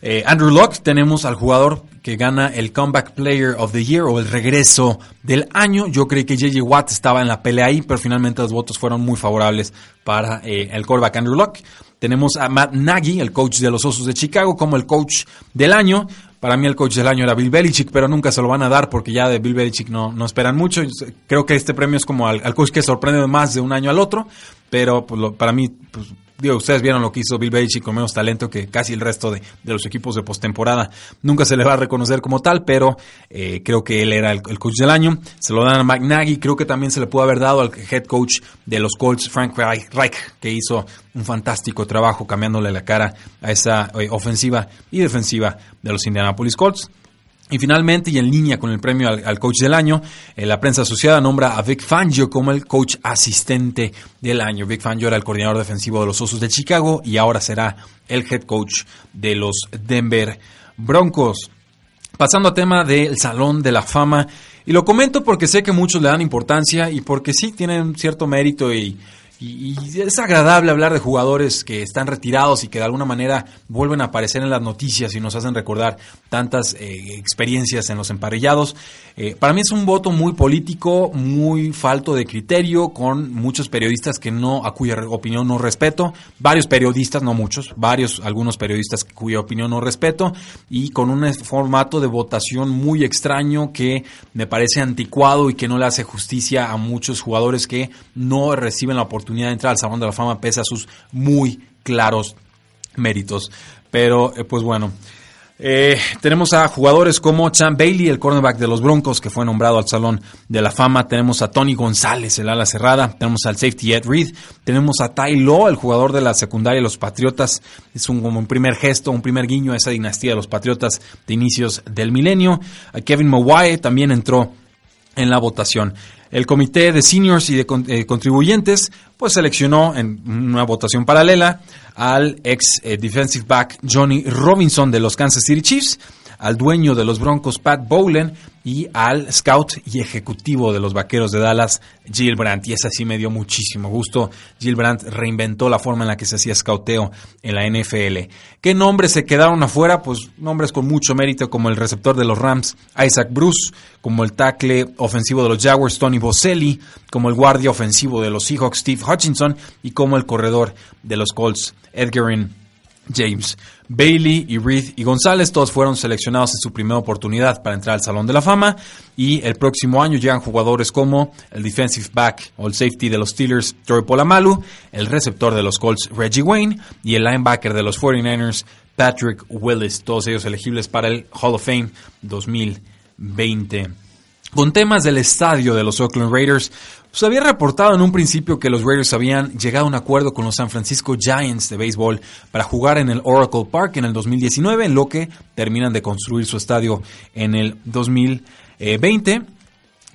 eh, Andrew Locke tenemos al jugador que gana el Comeback Player of the Year o el regreso del año. Yo creí que JJ Watt estaba en la pelea ahí, pero finalmente los votos fueron muy favorables para eh, el quarterback Andrew Locke. Tenemos a Matt Nagy, el coach de los Osos de Chicago, como el coach del año. Para mí el coach del año era Bill Belichick, pero nunca se lo van a dar porque ya de Bill Belichick no, no esperan mucho. Creo que este premio es como al, al coach que sorprende más de un año al otro, pero pues, para mí pues, digo, ustedes vieron lo que hizo Bill Belichick con menos talento que casi el resto de, los equipos de postemporada. Nunca se le va a reconocer como tal, pero eh, creo que él era el, coach del año. Se lo dan a Mike Creo que también se le pudo haber dado al head coach de los Colts, Frank Reich, que hizo un fantástico trabajo cambiándole la cara a esa eh, ofensiva y defensiva de los Indianapolis Colts. Y finalmente, y en línea con el premio al, coach del año, eh, la prensa asociada nombra a Vic Fangio como el coach asistente del año. Vic Fangio era el coordinador defensivo de los Osos de Chicago y ahora será el head coach de los Denver Broncos. Pasando a tema del Salón de la Fama, y lo comento porque sé que muchos le dan importancia y porque sí tienen cierto mérito y, Y, es agradable hablar de jugadores que están retirados y que de alguna manera vuelven a aparecer en las noticias y nos hacen recordar tantas eh, experiencias en los emparrillados. Eh, para mí es un voto muy político, muy falto de criterio, con muchos periodistas que no, a cuya opinión no respeto, varios periodistas, no muchos, varios, algunos periodistas cuya opinión no respeto, y con un formato de votación muy extraño que me parece anticuado y que no le hace justicia a muchos jugadores que no reciben la oportunidad de entrar al Salón de la Fama pese a sus muy claros méritos. Pero, eh, pues bueno. Eh, tenemos a jugadores como Chan Bailey, el cornerback de los Broncos, que fue nombrado al Salón de la Fama. Tenemos a Tony González, el ala cerrada. Tenemos al safety Ed Reed. Tenemos a Ty Law, el jugador de la secundaria de los Patriotas. Es un, como un primer gesto, un primer guiño a esa dinastía de los Patriotas de inicios del milenio. A Kevin Mawai también entró en la votación. El comité de seniors y de eh, contribuyentes pues seleccionó en una votación paralela al ex eh, defensive back Johnny Robinson de los Kansas City Chiefs, al dueño de los Broncos Pat Bowlen y al scout y ejecutivo de los Vaqueros de Dallas, Jill Brandt. Y esa sí me dio muchísimo gusto. Jill Brandt reinventó la forma en la que se hacía scouteo en la NFL. ¿Qué nombres se quedaron afuera? Pues nombres con mucho mérito como el receptor de los Rams, Isaac Bruce, como el tackle ofensivo de los Jaguars, Tony Boselli, como el guardia ofensivo de los Seahawks, Steve Hutchinson, y como el corredor de los Colts, Edgarin James. Bailey y Reed y González, todos fueron seleccionados en su primera oportunidad para entrar al Salón de la Fama y el próximo año llegan jugadores como el defensive back o el safety de los Steelers, Troy Polamalu, el receptor de los Colts, Reggie Wayne y el linebacker de los 49ers, Patrick Willis, todos ellos elegibles para el Hall of Fame 2020. Con temas del estadio de los Oakland Raiders, se había reportado en un principio que los Raiders habían llegado a un acuerdo con los San Francisco Giants de béisbol para jugar en el Oracle Park en el 2019, en lo que terminan de construir su estadio en el 2020.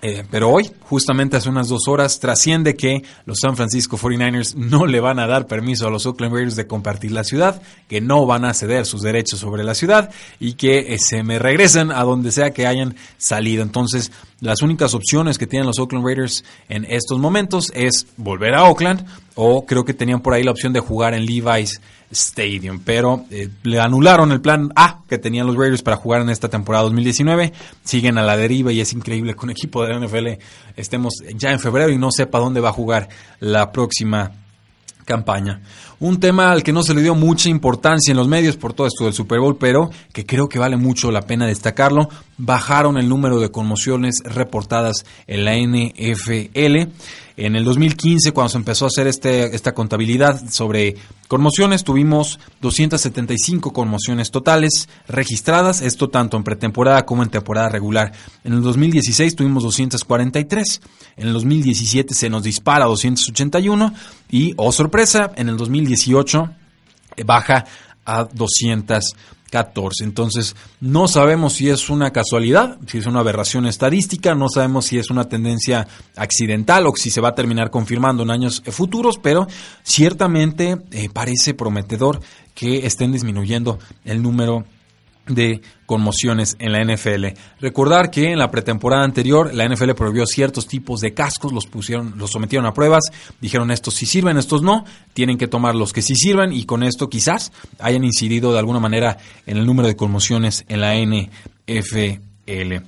Eh, pero hoy, justamente hace unas dos horas, trasciende que los San Francisco 49ers no le van a dar permiso a los Oakland Raiders de compartir la ciudad, que no van a ceder sus derechos sobre la ciudad y que eh, se me regresen a donde sea que hayan salido. Entonces, las únicas opciones que tienen los Oakland Raiders en estos momentos es volver a Oakland o creo que tenían por ahí la opción de jugar en Levi's Stadium, pero eh, le anularon el plan A que tenían los Raiders para jugar en esta temporada 2019. Siguen a la deriva y es increíble que un equipo de la NFL estemos ya en febrero y no sepa dónde va a jugar la próxima campaña. Un tema al que no se le dio mucha importancia en los medios por todo esto del Super Bowl, pero que creo que vale mucho la pena destacarlo. Bajaron el número de conmociones reportadas en la NFL. En el 2015, cuando se empezó a hacer este, esta contabilidad sobre conmociones, tuvimos 275 conmociones totales registradas, esto tanto en pretemporada como en temporada regular. En el 2016 tuvimos 243, en el 2017 se nos dispara a 281 y, oh sorpresa, en el 2018 eh, baja a 200 14. Entonces, no sabemos si es una casualidad, si es una aberración estadística, no sabemos si es una tendencia accidental o si se va a terminar confirmando en años futuros, pero ciertamente eh, parece prometedor que estén disminuyendo el número de conmociones en la NFL. Recordar que en la pretemporada anterior la NFL prohibió ciertos tipos de cascos, los pusieron, los sometieron a pruebas, dijeron estos sí sirven, estos no, tienen que tomar los que sí sirven y con esto quizás hayan incidido de alguna manera en el número de conmociones en la NFL.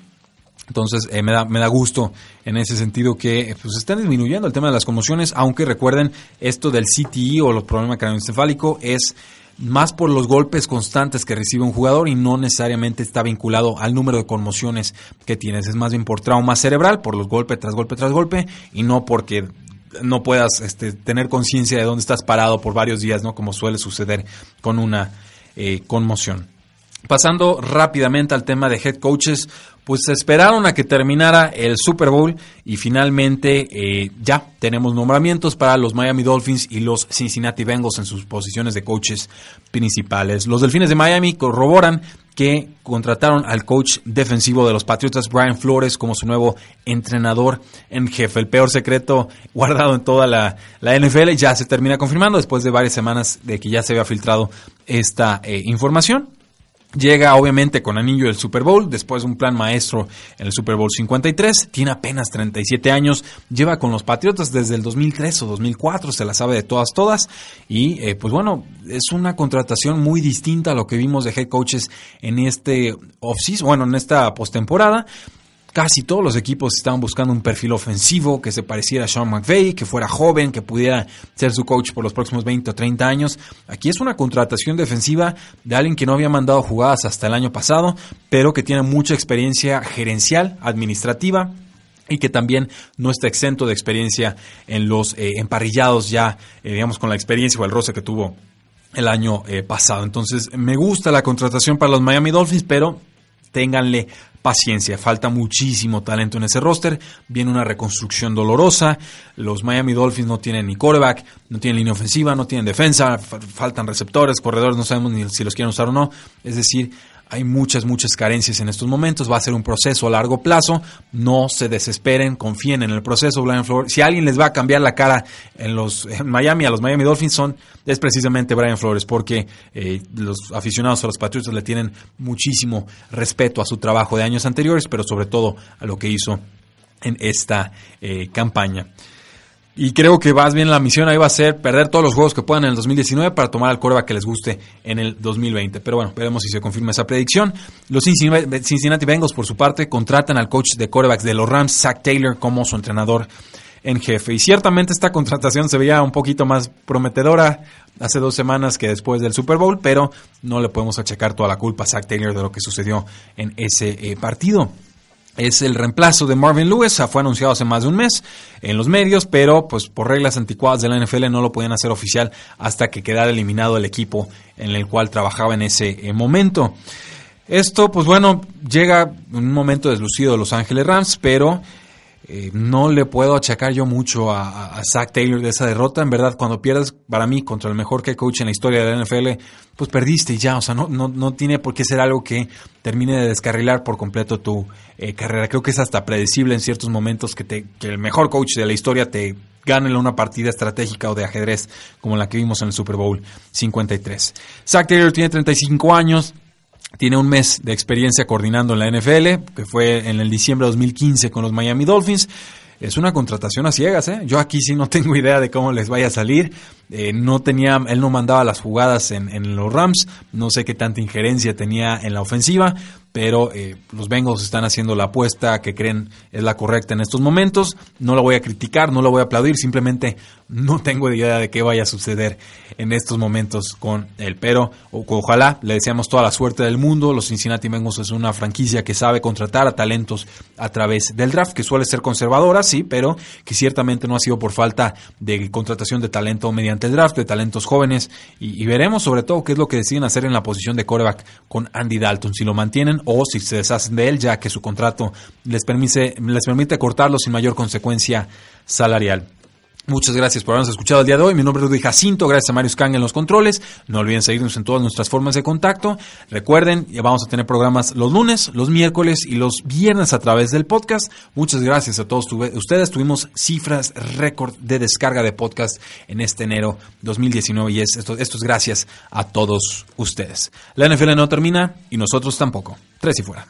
Entonces eh, me, da, me da gusto en ese sentido que pues, están disminuyendo el tema de las conmociones, aunque recuerden esto del CTE o los problemas craneoencefálico es más por los golpes constantes que recibe un jugador y no necesariamente está vinculado al número de conmociones que tienes. Es más bien por trauma cerebral, por los golpes tras golpe tras golpe y no porque no puedas este, tener conciencia de dónde estás parado por varios días, ¿no? Como suele suceder con una eh, conmoción. Pasando rápidamente al tema de head coaches, pues esperaron a que terminara el Super Bowl y finalmente eh, ya tenemos nombramientos para los Miami Dolphins y los Cincinnati Bengals en sus posiciones de coaches principales. Los Delfines de Miami corroboran que contrataron al coach defensivo de los Patriotas, Brian Flores, como su nuevo entrenador en jefe. El peor secreto guardado en toda la, NFL ya se termina confirmando después de varias semanas de que ya se había filtrado esta eh, información. Llega obviamente con anillo del Super Bowl, después de un plan maestro en el Super Bowl 53, tiene apenas 37 años, lleva con los Patriotas desde el 2003 o 2004, se la sabe de todas, todas, y eh, pues bueno, es una contratación muy distinta a lo que vimos de head coaches en este off-season, bueno, en esta postemporada, Casi todos los equipos estaban buscando un perfil ofensivo que se pareciera a Sean McVay, que fuera joven, que pudiera ser su coach por los próximos 20 o 30 años. Aquí es una contratación defensiva de alguien que no había mandado jugadas hasta el año pasado, pero que tiene mucha experiencia gerencial, administrativa, y que también no está exento de experiencia en los eh, emparrillados ya, eh, digamos, con la experiencia o el roce que tuvo el año eh, pasado. Entonces, me gusta la contratación para los Miami Dolphins, pero ténganle paciencia, falta muchísimo talento en ese roster, viene una reconstrucción dolorosa, los Miami Dolphins no tienen ni quarterback, no tienen línea ofensiva, no tienen defensa, faltan receptores, corredores, no sabemos ni si los quieren usar o no, es decir, hay muchas, muchas carencias en estos momentos. Va a ser un proceso a largo plazo. No se desesperen, confíen en el proceso. Brian Flores. Si alguien les va a cambiar la cara en los en Miami, a los Miami Dolphins, son, es precisamente Brian Flores, porque eh, los aficionados a los Patriots le tienen muchísimo respeto a su trabajo de años anteriores, pero sobre todo a lo que hizo en esta eh, campaña. Y creo que más bien la misión ahí va a ser perder todos los juegos que puedan en el 2019 para tomar al coreback que les guste en el 2020. Pero bueno, veremos si se confirma esa predicción. Los Cincinnati Bengals, por su parte, contratan al coach de corebacks de los Rams, Zach Taylor, como su entrenador en jefe. Y ciertamente esta contratación se veía un poquito más prometedora hace dos semanas que después del Super Bowl, pero no le podemos achacar toda la culpa a Zach Taylor de lo que sucedió en ese eh, partido es el reemplazo de Marvin Lewis, fue anunciado hace más de un mes en los medios, pero pues por reglas anticuadas de la NFL no lo podían hacer oficial hasta que quedara eliminado el equipo en el cual trabajaba en ese eh, momento. Esto, pues bueno, llega un momento deslucido de Los Ángeles Rams, pero eh, no le puedo achacar yo mucho a, Zach Taylor de esa derrota. En verdad, cuando pierdes para mí contra el mejor que coach en la historia de la NFL, pues perdiste y ya. O sea, no, no, no tiene por qué ser algo que termine de descarrilar por completo tu eh, carrera. Creo que es hasta predecible en ciertos momentos que, te, que el mejor coach de la historia te gane en una partida estratégica o de ajedrez como la que vimos en el Super Bowl 53. Zach Taylor tiene 35 años, tiene un mes de experiencia coordinando en la NFL, que fue en el diciembre de 2015 con los Miami Dolphins. Es una contratación a ciegas, ¿eh? Yo aquí sí no tengo idea de cómo les vaya a salir. Eh, no tenía, él no mandaba las jugadas en, en, los Rams. No sé qué tanta injerencia tenía en la ofensiva pero eh, los Bengals están haciendo la apuesta que creen es la correcta en estos momentos. No la voy a criticar, no la voy a aplaudir, simplemente no tengo idea de qué vaya a suceder en estos momentos con él. Pero ojalá le deseamos toda la suerte del mundo. Los Cincinnati Bengals es una franquicia que sabe contratar a talentos a través del draft, que suele ser conservadora, sí, pero que ciertamente no ha sido por falta de contratación de talento mediante el draft, de talentos jóvenes. Y, y veremos sobre todo qué es lo que deciden hacer en la posición de coreback con Andy Dalton. Si lo mantienen o si se deshacen de él, ya que su contrato les permite, les permite cortarlo sin mayor consecuencia salarial. Muchas gracias por habernos escuchado el día de hoy. Mi nombre es Rudy Jacinto. Gracias a Marius Kang en los controles. No olviden seguirnos en todas nuestras formas de contacto. Recuerden, ya vamos a tener programas los lunes, los miércoles y los viernes a través del podcast. Muchas gracias a todos ustedes. Tuvimos cifras récord de descarga de podcast en este enero 2019 y esto, esto es gracias a todos ustedes. La NFL no termina y nosotros tampoco. Tres y fuera.